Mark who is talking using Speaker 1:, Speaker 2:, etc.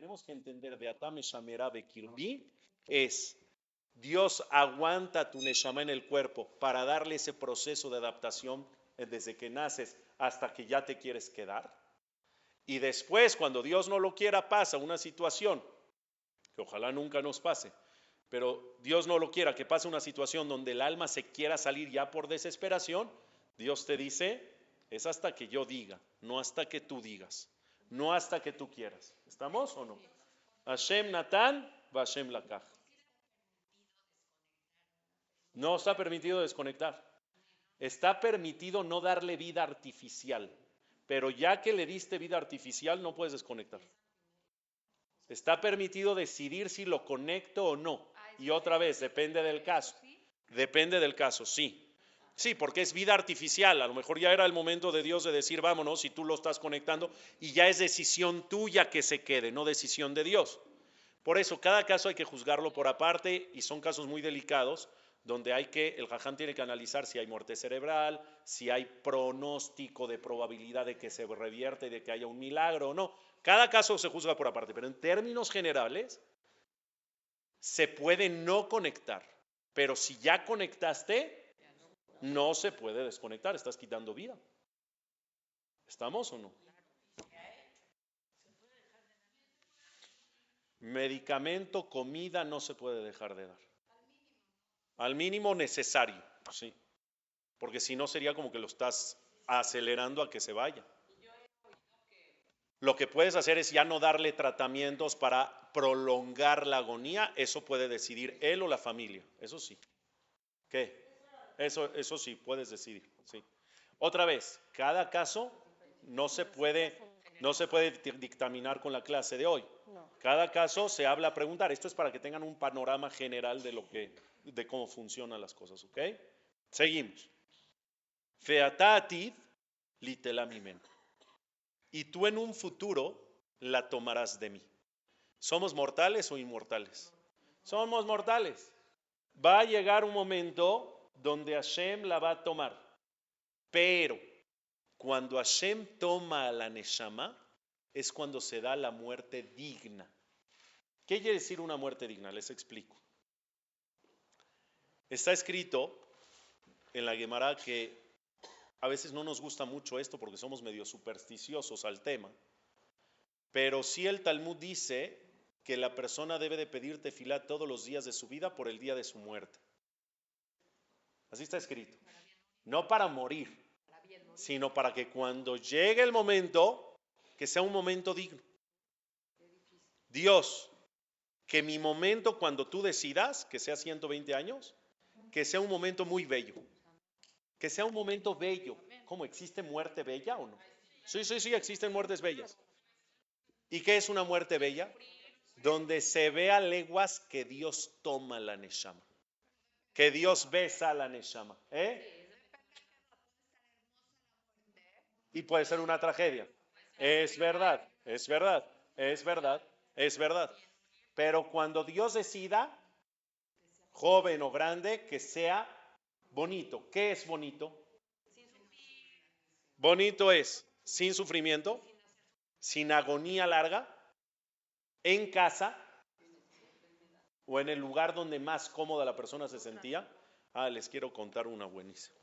Speaker 1: tenemos que entender de Atame Shamera Bekirbi es Dios aguanta tu Neshama en el cuerpo para darle ese proceso de adaptación desde que naces hasta que ya te quieres quedar. Y después, cuando Dios no lo quiera, pasa una situación, que ojalá nunca nos pase, pero Dios no lo quiera, que pase una situación donde el alma se quiera salir ya por desesperación, Dios te dice, es hasta que yo diga, no hasta que tú digas, no hasta que tú quieras. ¿Estamos o no? Hashem Natan, Hashem Lakach. No está permitido desconectar. Está permitido no darle vida artificial, pero ya que le diste vida artificial no puedes desconectar. Está permitido decidir si lo conecto o no. Y otra vez, depende del caso. Depende del caso, sí. Sí, porque es vida artificial. A lo mejor ya era el momento de Dios de decir, vámonos, si tú lo estás conectando, y ya es decisión tuya que se quede, no decisión de Dios. Por eso, cada caso hay que juzgarlo por aparte y son casos muy delicados donde hay que, el jaján tiene que analizar si hay muerte cerebral, si hay pronóstico de probabilidad de que se revierte y de que haya un milagro o no. Cada caso se juzga por aparte, pero en términos generales se puede no conectar, pero si ya conectaste, no se puede desconectar, estás quitando vida. ¿Estamos o no? Medicamento, comida no se puede dejar de dar. Al mínimo necesario, sí. Porque si no sería como que lo estás acelerando a que se vaya. Lo que puedes hacer es ya no darle tratamientos para prolongar la agonía, eso puede decidir él o la familia, eso sí. ¿Qué? Eso, eso sí, puedes decidir, sí. Otra vez, cada caso no se puede, no se puede dictaminar con la clase de hoy. Cada caso se habla a preguntar. Esto es para que tengan un panorama general de lo que de cómo funcionan las cosas, ¿ok? Seguimos. Featatid litelamimen. Y tú en un futuro la tomarás de mí. ¿Somos mortales o inmortales? Somos mortales. Va a llegar un momento donde Hashem la va a tomar. Pero cuando Hashem toma a la Neshama, es cuando se da la muerte digna. ¿Qué quiere decir una muerte digna? Les explico. Está escrito en la Gemara que a veces no nos gusta mucho esto porque somos medio supersticiosos al tema, pero sí el Talmud dice que la persona debe de pedir tefilá todos los días de su vida por el día de su muerte. Así está escrito. No para morir, sino para que cuando llegue el momento, que sea un momento digno. Dios, que mi momento cuando tú decidas, que sea 120 años, que sea un momento muy bello. Que sea un momento bello. ¿Cómo existe muerte bella o no? Sí, sí, sí, existen muertes bellas. ¿Y qué es una muerte bella? Donde se ve a leguas que Dios toma la Neshama. Que Dios besa a la Neshama. ¿eh? Y puede ser una tragedia. Es verdad, es verdad, es verdad, es verdad. Pero cuando Dios decida, joven o grande, que sea bonito. ¿Qué es bonito? Bonito es sin sufrimiento, sin agonía larga, en casa o en el lugar donde más cómoda la persona se sentía. Ah, les quiero contar una buenísima.